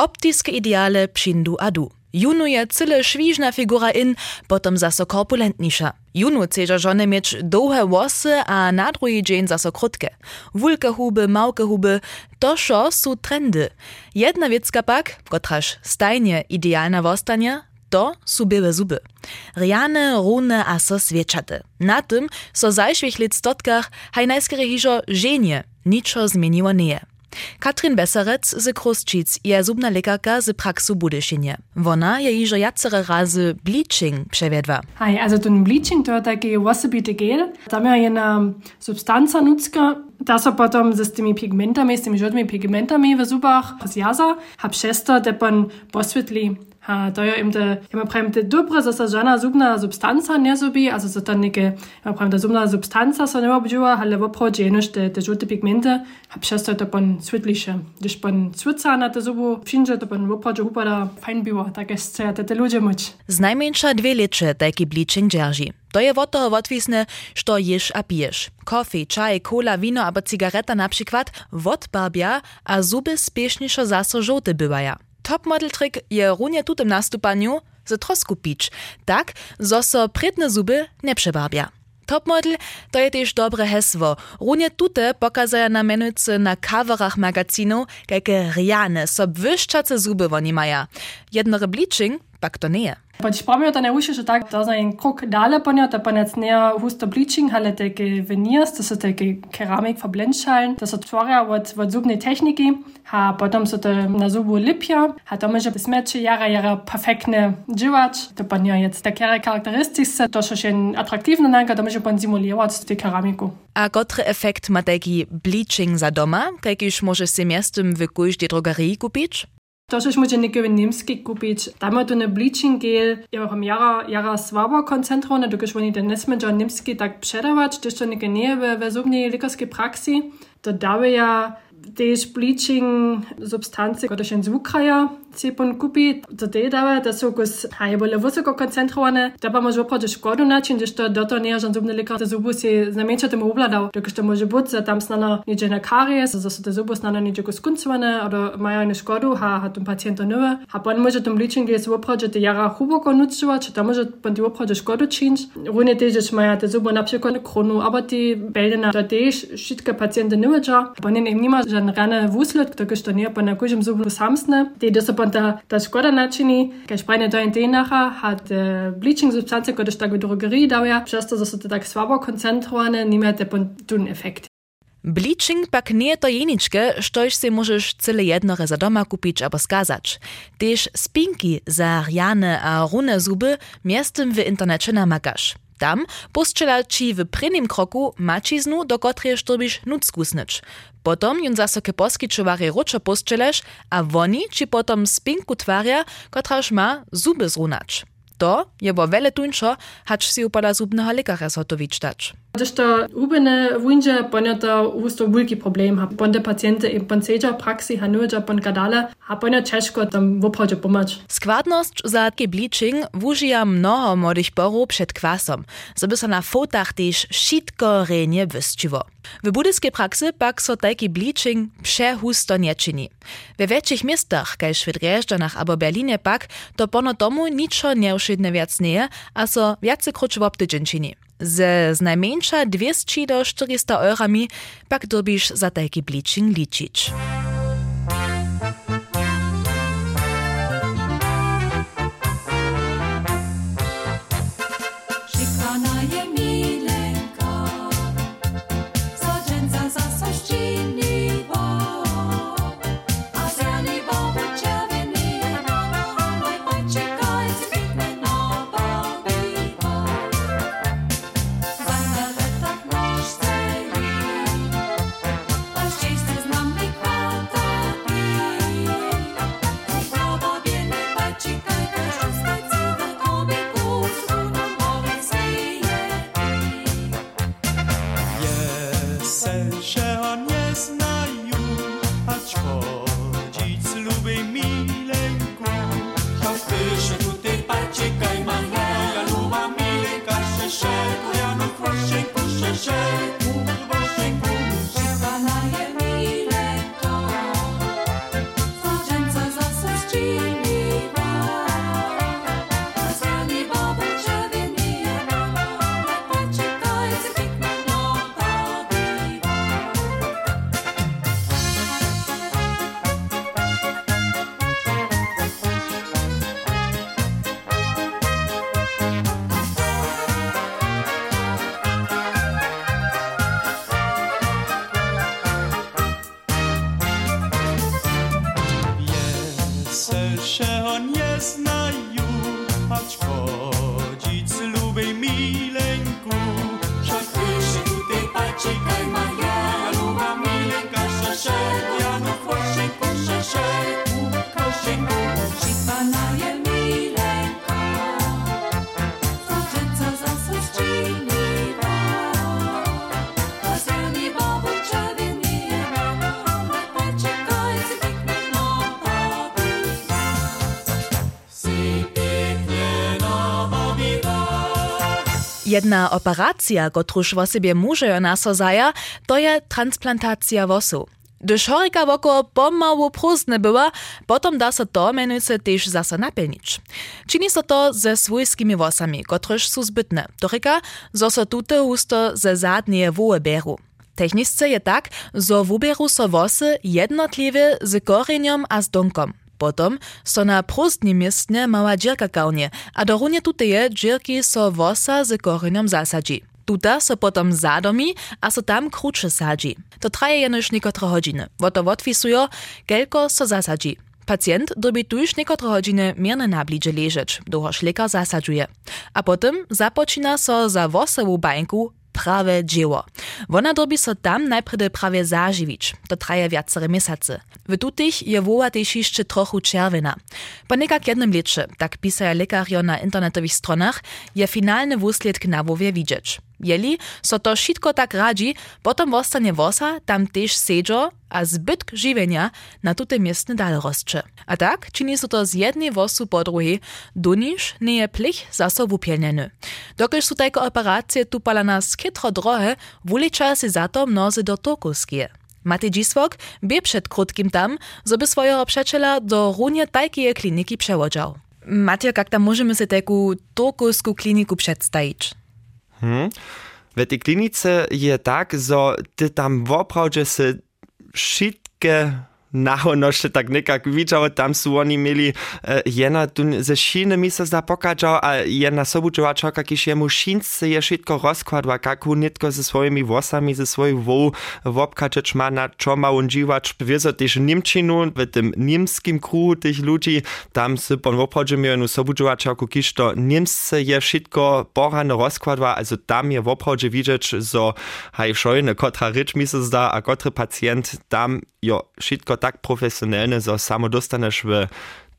Optiske ideale přindu a du. Junu je cyle švížna figura in, potom zaso korpulentnisza. Junu ceža żony mieć długie włosy, a na drugi dzień zaso krótkie. Wulke huby, małke huby, to szo su trendy. Jedna wiecka pak, kotraż stajnie idealna wostania, to su białe zuby. Riane, rune a so swieczate. Na tym so zajszwych lit stotkach haj najskere hižo ženje, niczo zmieniło nie. Katrin Besserez se Krostschiz je subna lekarka se praksu budešinje. Wona je ižo jacere raze Bleaching převedwa. Hej, also den Bleaching dort ge wasebite gel, tam je jena Substanza nutzka, Das op potom se tými pigmentami, s tými žltými pigmentami v zubách z jaza, hab šesta depan posvetli A to je im te, ja pravim, te dobre, so se žena zubna substanca ne zubi, also so to neke, ja pravim, ta zubna substanca so ne obdživa, ale oproti jenož te, te žute pigmente, a přesto to pon svetliše. Když pon svetca na te zubu přinže, to pon oproti upada fajn biło, tak jest se te, te ludzie moć. Z najmniejsza dwie lecze taki bleaching dzierży. To je od toho odwisne, što ješ a piješ. Kofi, čaj, cola, wino albo cigareta na przykład odbarbia, a zuby spieszniejszo zaso żółte bywaja. Topmodel trik je runie tutem nastupaniu ze trosku pić, tak, zo so predne zuby nie przebarbia. Topmodel to je też dobre hesło. Runie tute pokazaja na menujce na coverach magazinu, jakie riane, so wyszczace zuby oni maja. Jednore bleaching pak to nie. Pač pravijo, da ne ušiš tako, da za en krok dale ponijo, da pa nec ne husto bleaching, ale teke veneers, to so teke keramik verblenschalen, to so tvorja od, od zubne tehniki, a potom so to na zubu lipja, a to može besmeče jara jara perfektne dživač, to pa nije jec takere karakteristice, to so še atraktivno nanka, to može pa simulirati te keramiku. A kotry efekt ma taki bleaching za doma, jakiś może się miastem w każdej drogerii kupić? To, że może nie niemski kupić. Tam ma tu ne bleaching gel, ja mam jara, jara słabo koncentrowane, dokąd oni ten nesmedża niemski tak gdyż to nie nie w, w zubnej lekarskiej praksi. To dały te splitching substanci, kot še zvukajo, se pon kupi, to te dava, da so kus, a je bolje visoko koncentrovane, da pa možda pođe škodu način, da što do to nije žan zubni lekar, da zubu si znamenčatem obladal, dok što može biti, da tam snano niđe na karijes, da so te zubu snano niđe kuskuncovane, da imajo ne škodu, ha, ha tom pacijentu nove, a pon može tom ličin, gdje se uprođe te jara huboko nučiva, če tam može pon ti uprođe škodu činč, rune teže, če imajo te zubu napšekon kronu, aber ti beljena, da tež šitke pacijente nove, pa ne nima żadne rane wuslet, dokąd to nie, pan na każdym zubu samsne, die to pa ta, ta škoda načini, kaj do tenacha, hat uh, bleaching substance, koje tak v drogeriji davja, često so te tak slabo koncentrovane, nimate tun efekt. Bleaching pak nie to jeniczke, štož si możesz cyle jednore za doma kupić albo skazać. Też spinki za rjane a rune zuby miestem w internecie namakasz. Tam postrzela ci w prynnym kroku maciznu, do której szturbisz nucku snycz. Potom jun zase ke poskyčovari ručo postrzelasz, a woni ci potom spinku twarja, kotraż ma zuby zrunać. To je bo wele tuńczo, hacz si upada zubnego lekarza zhotowić dać. Das da ubene wunje ponja da usto bulki problem ha. Pon de pacijente in pon seja praksi hanuja pon gadala, a ponja češko tam vopođe pomoć. Skladnost za ke bleaching wužija mnoho modih borov pred kvasom. So bi so na fotah tiž šitko renje vysčivo. V budyjskiej praksy pak so taki bleaching przehusto nie czyni. We większych miastach, kaj Szwedrzeżdżanach albo Berlinie pak, to pono tomu niczo nieuszydne wiac nie, a so wiacykroć w obtydzień czyni. Ze z najmniejsza 200 do 400 eurami pak dobisz za taki bleaching. Wszeho nie Jedna operacja, kotruż wo sobie muže naso zaja, to je transplantacja wosu. Gdyż chorika woko pomału prózdne była, potom da to menujce też zase napełnić. Czyni se to ze swojskimi wosami, kotruż są zbytne. Toryka, zo se tute husto ze zadnie woły beru. Techniczce tak, zo wuberu so wosy jednotliwie z koreniom a z donkom. Potom so na prózdnym miestnie mała dzierka kaunie, a do runie tuteje dzierki so wosa z koreniom zasadzi. Tuta so potom zadomi, a so tam krucze sadzi. To traje jenoż niekotre godziny. Woto odpisujo, kelko so zasadzi. Pacjent dobi tuż niekotre godziny mierne nablidzie leżeć, dohoż lekar zasadzuje. A potem zapoczyna so za wosową bańku prawe dzieło. Wona dobi so tam najpredy prawie zażywić. To traje wiacere miesiące. W tutych je woła też jeszcze trochu czerwena. Po nekak jednym tak pisają lekarjo na internetowych stronach, je finalny wusledk na wowie widzieć. Jeli so to wszystko tak radzi, potom wostanie wosa tam też sedzio, a zbytk żywienia na tute miestne dal rozcze. A tak czyni so to z jednej wosu po drugiej, doniż nie je plich zaso wupielnieny. Dokiż su tajko operacje tu pala nas kytro drohe, wulicza se za to mnozy do Turkuskie. Matej Dziswok bie przed krótkim tam, żeby swojego przyjaciela do runie tajkiej kliniki przełodział. Matej, jak tam możemy sobie taką turkuską kliniku przedstawić? Hm. V tej klinice je tak, so, da tam voprav, že se šitke nahonošte tak nekak widział, tam su oni mieli e, jedna tu ze šine mi se zda pokazał, a jedna sobučovačka, kiž jemu šince je všetko rozkładła, kaku nitko ze swoimi włosami, ze swoją woł wopkaczeć ma na čo ma on dziwacz. Wieso też Niemčinu, w tym niemskim kruhu tych ludzi, tam se pon woprawdzie miał jedną sobučovačku, kiž to niemsce je všetko porane rozkładła, also tam je woprawdzie widzieć, że haj szojne, kotra rycz mi se zda, a kotry pacjent tam jo všetko tak profesjonalne, że samo dostaneš w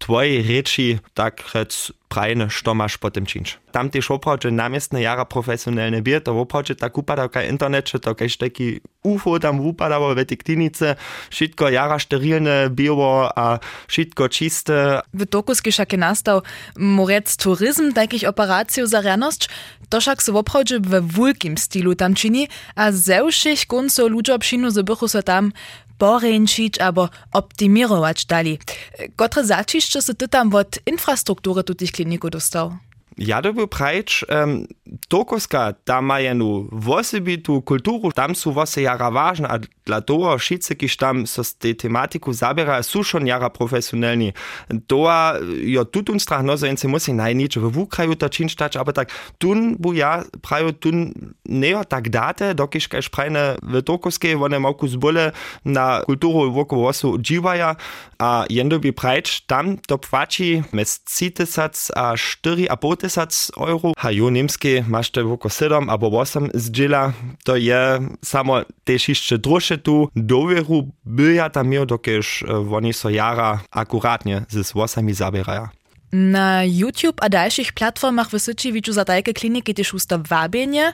twojej reči tak rec prajne, što masz po tym czynić. Tam też oprawdzie namiestne jara profesjonalne bie, to oprawdzie tak upadał kaj internecie, to kajś taki UFO tam upadało w tej klinice, wszystko jara sterylne było, a wszystko czyste. W Turkuski šak je nastał morec turizm takich operacji za rjanosć, to šak se woprawdzie we wulkim stylu tam czyni, a ze všich koncov ludzie przyjnu zebychu so tam poręczyć albo optimirować dali. Kotre zaciszcze se ty tam od infrastruktury tutych kliniku dostał? Ja to był prajcz, um, Turkuska, tam ma jenu wosibitu kulturu, tam su wose jara ważne, a dla toho wszyscy, kiż tam so z tej tematiku zabiera, su schon jara profesjonalni. Toa, jo tutun strach, no, so jence musi najnicze w wukraju to czynstać, aber tak, tun bu ja, praju tun neo tak date, dokiż kaž prajne w Turkuskiej, one moku zbole na kulturu wokół wosu dziwaja, a jendo bi prajcz, tam to płaci mes 3000 a 4,5 euro, a jo niemskie masz te woko 7 albo 8 zdziela, to je samo też jeszcze droższe tu dowieru byja tam miał, dokież oni so jara akuratnie z włosami zabierają. Na YouTube a dalszych platformach w Syciewiczu za tajke kliniki też usta wabienie.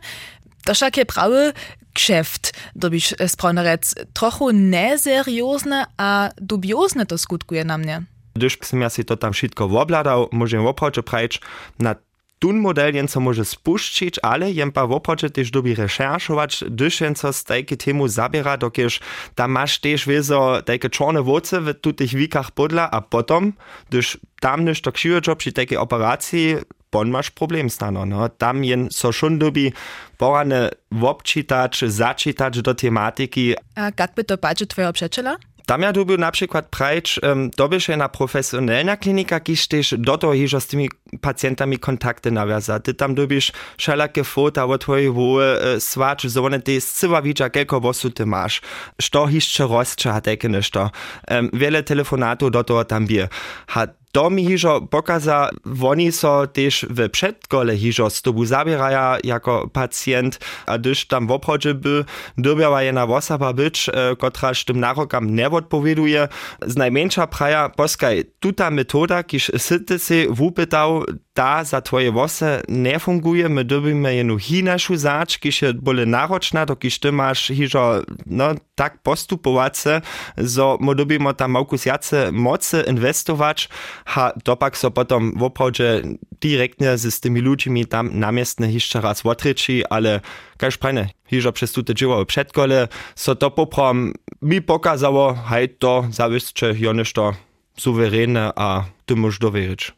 To však je prawy kšeft, dobiš sprawny rec, trochu neseriozne a dubiozne to skutkuje na mnie. Gdyż ja si to tam wszystko wobladał, możemy woprawdzie prajcz na tun model jen co może spuścić, ale jen pa woprawdzie też dobi recherchować, gdyż jen co z tajke temu zabiera, dokież tam masz też wieso tajke czarne woce w tutych wikach podla, a potom, gdyż tam niż to książę przy takiej operacji, pon masz problem stano, no. Tam jen so schon dobi porane wobčitać, začitać do tematyki, A jak by to patrzy twojego przyjaciela? Tam ja dobil na przykład prajcz, um, dobyš jedna profesjonalna klinika, kiż też do toho hižo z tymi pacjentami kontakty nawiąza. Ty tam dobiš wszelakie fota od twojej woły, e, swacz, so one ty zcywa widza, kelko wosu ty masz, što hiszcze rozcze, a takie nešto. Um, wiele telefonatów do tam bie. Ha to mi hižo pokaza, oni so też w przedkole hižo z tobu zabieraja jako pacjent, a gdyż tam w obchodzie by dobiała jedna osoba być, e, tym narokam nie odpowieduje, z najmniejsza praja, poskaj, tuta metoda, kiż syty si wupytał, ta za twoje włosy nie funguje, my dobimy jenu hinašu zač, kiž je bole naročna, to kiž ty masz hižo, no, tak postupować, zo my dobimy tam małkus jace mocy inwestować, ha dopak so potom w oprawdzie direktnie z tymi ludźmi tam namiestne jeszcze raz otryczy, ale każ prajne, hižo przez tute dzieło przedkole, so to poprom mi pokazało, hej to zawiscze jonyż to suwerene, a ty możesz dowierzyć.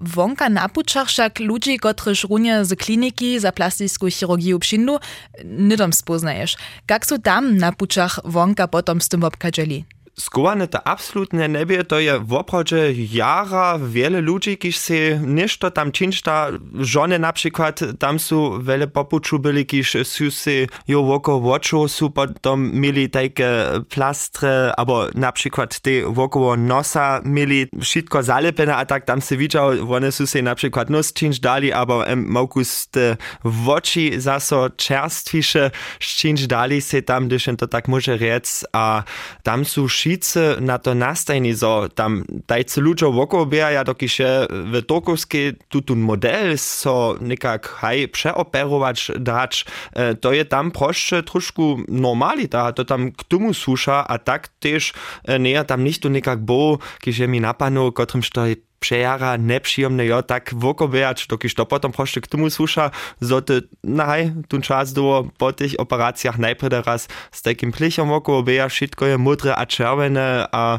Wonka na pučach však ludzi, kotryž runie z kliniki za plasticką chirurgię přindu, nidom spoznaješ. Jak su tam na pučach wonka potom tym obkadzeli? Skowane to absolutnie nie wie, to je w oprawdzie jara wiele ludzi, kiż se ništo tam činšta, żony na przykład, tam su wiele popuczu byli, kiż su se jo woko woczu, su potom mieli takie plastre, albo na przykład te wokoło nosa mieli wszystko zalepene, a tak tam se widział, one su se na przykład nos činš dali, albo em, mokus te woči zaso czerstwisze činš dali se tam, gdyż to tak może rec, a tam su šice na to nastajni, so tam dajce ludzo woko ja dokiż je w Tokowskiej tutun model so nekak haj przeoperować dać, e, to je tam proszę troszkę normalita, to tam k tomu susza, a tak też e, nie tam nicht to nekak bo, je mi napanu, kotrym što przejara nepříjemne, jo, tak wokobejać, dokiż to potom proszę k tomu susza, so ty, naj, tu czas do po tych operacjach najpierw raz z takim plichom wokobeja, wszystko je mudre a czerwone, a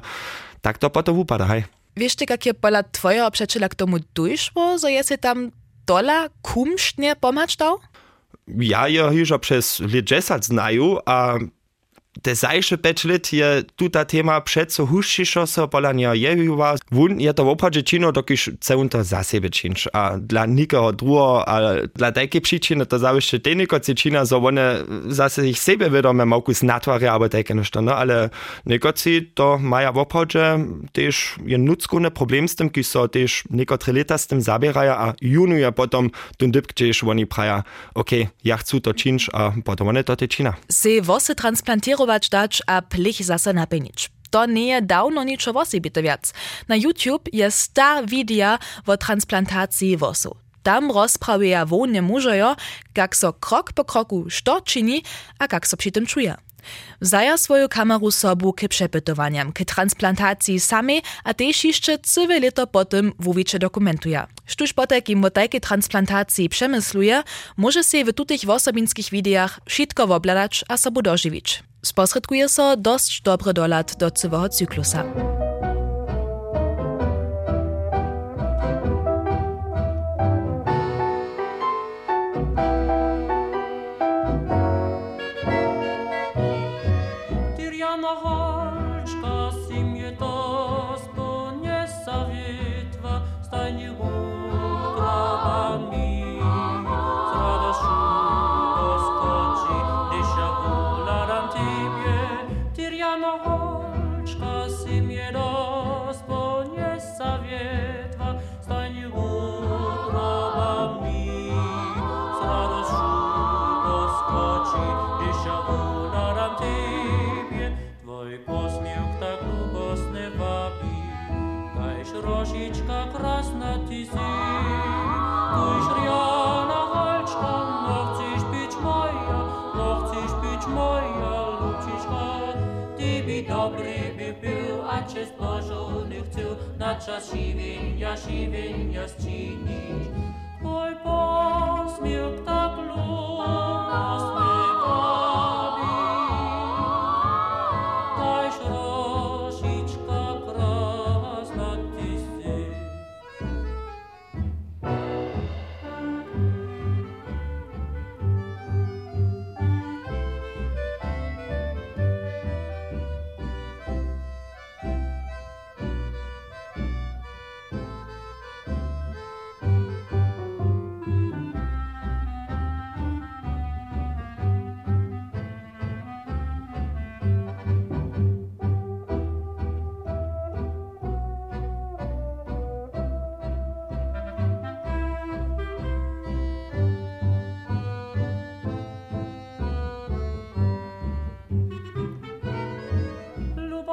tak to potom upada, hej. Wiesz ty, jakie pola twojego przyjaciela k tomu dojszło, że jest tam dola kumsztnie pomacz dał? Ja je hižo przez lit 10 znaju, a zajsze 5 lit je tuta tema přeco huššišo so pola nja jeviva. Wun je to w opładzie čino, dokiż celun to za sebe činč. A dla nikogo drugo, a dla takie przyczyny to zawieszcze teniko so one zase ich sebe wiadome mokus natwaria, albo takie nešto, no, ale nekoci to maja w opładzie też je nuckune problem z tym, ki so też nekotre leta z tym zabieraja, a junuje potom tun dyb, gdzież oni praja, okej, ja chcę to činč, a potom one to čina. Se wosy transplantirować dać, a plich zase napenić. To nie je dawno niczo wosy bite wiac. Na YouTube jest star wideo o transplantacji wosu. Tam rozprawuja wołnie mużojo, jak so krok po kroku što a jak so przy tym czuje. Wzaja swoją kameru sobu k przepytowaniam, k transplantacji samej, a też jeszcze całe lito potem wówicze dokumentuje. Sztuż potek im o transplantacji przemysluje, może się w tutych osobinskich wideach wszystko wobladać a sobu dożywić. Sposredkuje so dość dobry dolat do całego cyklusa. Pacha Shivinya Shivinyas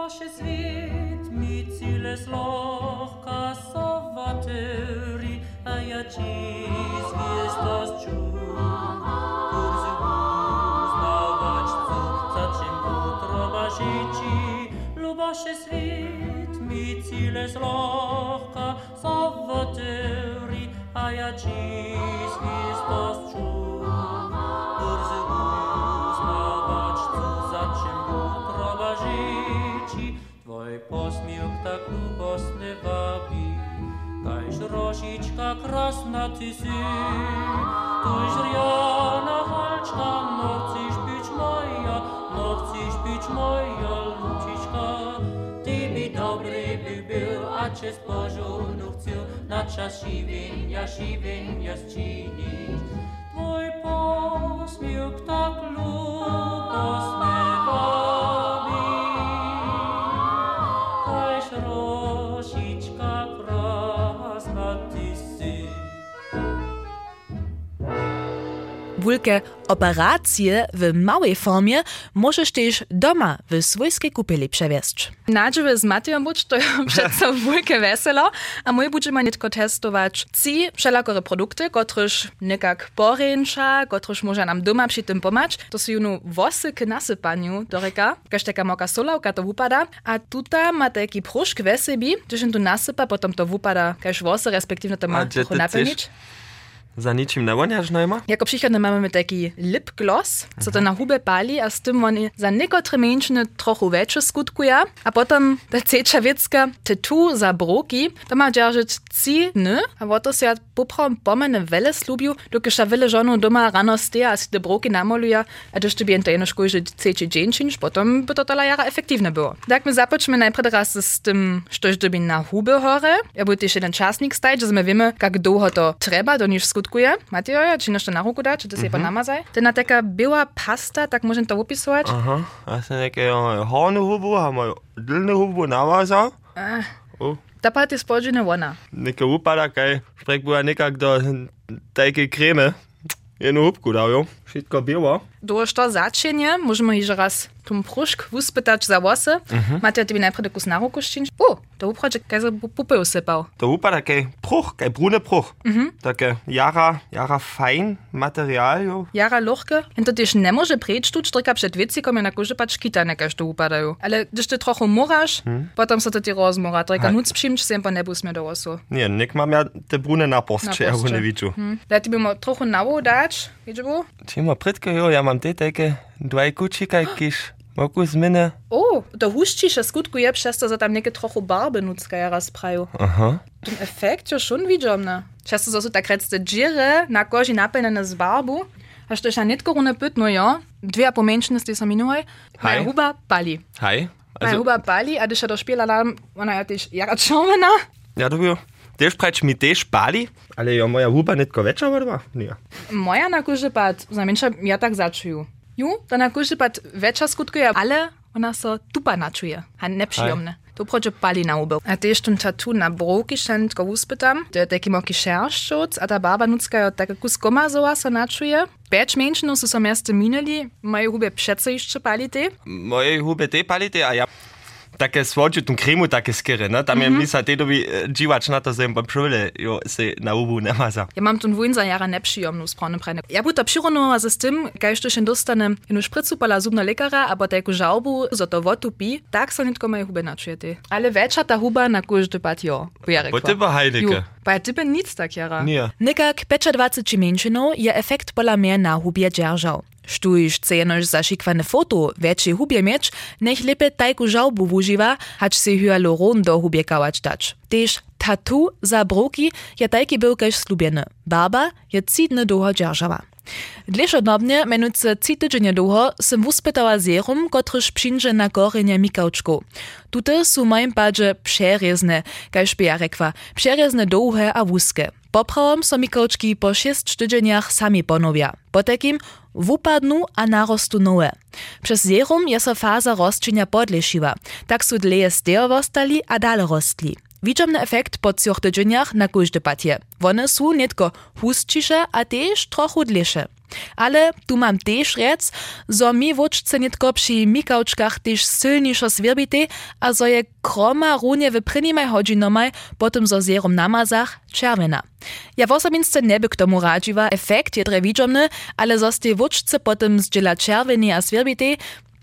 Kosches vit mit ziles loch kasovateri ayachis is das chu kurzus navach tsu tsachim utro Kajż rožička krasna ty si, Tuž rjana halčka, no chceš być moja, no chceš być moja lučička. Ty by dobry by był, a cię z porządku chcel na czas siwienia, siwienia zczynić. Twój posmiech tak lubosny Wulke operacje w małej formie możesz też doma w swojskiej kupeli przewieźć. Nadziewy z Matejom buć to przeco wulke weselo, a mój będziemy nitko testować ci wszelakory produkty, kotryż nekak poręcza, kotryż może nam doma przy tym pomać. To są junu wosy k nasypaniu do reka, każ taka moka solałka to wupada, a tuta ma taki pruszk wesebi, gdyż on tu nasypa, potem to wupada każ wosy, respektywnie to ma napełnić. Za ničim ne vonjaš najma? Jako przykład mamy taki lipgloss, co to na hubę pali, a z tym oni za niekotore mężczyzny trochę większe skutkuje, a potem ta cecza wiecka tytu za broki, to ma dzierżyć ci ny, a oto się poprom pomene wele slubił, dokud ta wele żonu doma rano steja, a si te broki namoluje, a ty to jedno szkoły, cecie dzień czynsz, potem by to tala jara efektywne było. Tak my zapoczmy najpierw raz z tym, što żeby na hubę chore, ja by też jeden czasnik staj, że my wiemy, jak długo to trzeba, do niż skutkuje. Macie czy jeszcze na ruku dać, czy to się mm namazaj? Ten taka była pasta, tak można to opisować? Aha, a se neke hornu hubu, a moj dilne hubu navaza. O, Ta pat jest podzielna ona. neke upada, kaj sprek była nekak do tajke kremy. Jednu hubku dał, jo. Wszystko było. Do što zaczenie, możemy jeszcze raz tum pruszk wyspytać za włosy. Macie tobie najpierw kus na ruku ściąć? O, to uprodzi, kaj za pupy usypał. To upada kaj pruch, kaj brune pruch. Mhm. Takie jara, jara fein material, jo. Jara luchke. I to też nie może przyjść tu, sztryka przed wiecikom, ja na kurze patrz kita nekaż to upadają. Ale gdyż ty trochę murasz, potem so to ty rozmura. Hej. nuc przyjmć, się po nebu smie do łosu. Nie, nik mam ja te brune napost, ja Napost, go nie czy? widziu. Da ti bomo trochę nało dać, wiecie bo? Tima pritke, jo, ja mam te takie dwaj kuci, kaj kiš. Moku zminy. O, to huščiše skutkuje przez to, że tam niekie trochę barby nucka ja raz prają. Aha. Ten efekt ja schon widziałem, ne? Często to są tak recte dżiry na kozi napełnione z barbu, aż to się nie tylko runę pytno, ja? Dwie pomęczne z tej saminuj, moja Hej. huba pali. Hej. Moja huba pali, a gdyż ja dośpiela, ona ja też jara czerwona. Ja to Też prać mi też pali, ale jo moja huba nitko veča vodba. Nie. Moja na pad, za męcza ja tak zaczuję. Ju, to na kurzy pad wiecza skutkuje, ale ona so tupa naczuje, a nieprzyjemne. To proče pali na ubył. A ty jeszcze tatu na broki szentko uspytam, to jest taki moki szerszczuc, a ta baba nucka jo takie kus komazowa so naczuje. Pięć mężczyznów są miasto minęli, moje hubie przece jeszcze pali ty. Moje hube te palite, a ja takie słodziu, kremu takie skiery, no? Tam mm -hmm. je misa dedowi dziwacz na to, że pan przyle, jo, se na ubu nie maza. Ja mam tu dwójn za jara nieprzyjemną sprawną pranie. Ja buta przyronowała z tym, kajszty się dostanę inu szprycu pala zubna lekara, albo taką żałbu, za to wotupi, tak se nitko moje huby naczuje ty. Ale wiecza ta huba na kurz dybat jo, bo ja rekwa. Bo. Ju, Bei typy nic tak jara. Nie. Nikak 25 mięczynów je efekt pola mnie na hubie dzierżał. Štuž chce jenož zašikwane foto väčšej hubie mieć, nech lepe tajku žałbu wuživa, hać si hyaluron do hubie kałać dać. Tež tattoo za broki je tajki był kež slubieny. Barba je cidny dzierżała. Dlešodobnie, menujúce ci tydzienie dłuho, som wuspytała serum, kotryż przyjdzie na korenie mikałczku. Tute są w moim padzie przerezne, kaž by ja rekła, przerezne dłuhe a wuskie. Poprawom so mikałczki po 6 tydzieniach sami ponowia. Po takim wupadnu a narostu nowe. Przez serum je so faza rozczynia podlešiva, tak su dleje stejo a dale rostli. Widzomny efekt po trzech tydzieniach na każdy patie. One są nietko hustcisze, a też trochu dlejsze. Ale tu mam też rec, zo mi wódźce nietko przy mikałczkach też silniejszo swierbite, a zo je kroma runie w prynimaj hodzinomaj, potem zo zjerom namazach czerwena. Ja w osobince nie by k tomu radziła, efekt je dre widzomny, ale zo ste wódźce potem zdziela czerweny a swierbite,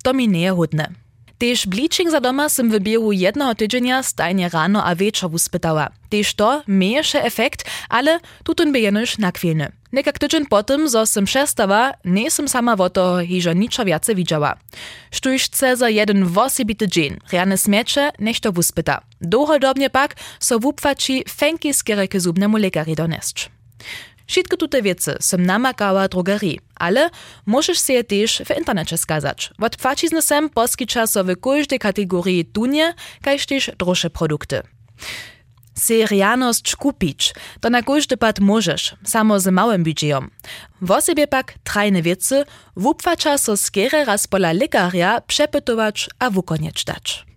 to mi nie je hudne. Tež bleaching za doma sem v biehu jednoho tydzienia stajnie rano a večer uspytała. Tež to mieješe efekt, ale tutun by jenož nakwilny. Nekak tydzień potem, zo sem przestała, nie sem sama wo toho hižo niczo viace widziała. Štuž za jeden wosibity dzień, rane smiecze, niech to uspyta. Dłuhodobnie pak so wupfači fenki skiery k zubnemu lekari donesć. Wszystkie tute wiece sem namakała drogerii, ale możesz się też w internecie skazać. Od płacizny sem poskicza so w każdej kategorii tunie, kaž też droższe produkty. Serianość kupić, to na każdy pad możesz, samo z małym budżetem. W osobie pak trajne wiece, wupfacza so raz pola lekaria przepytować a wukoniec dać.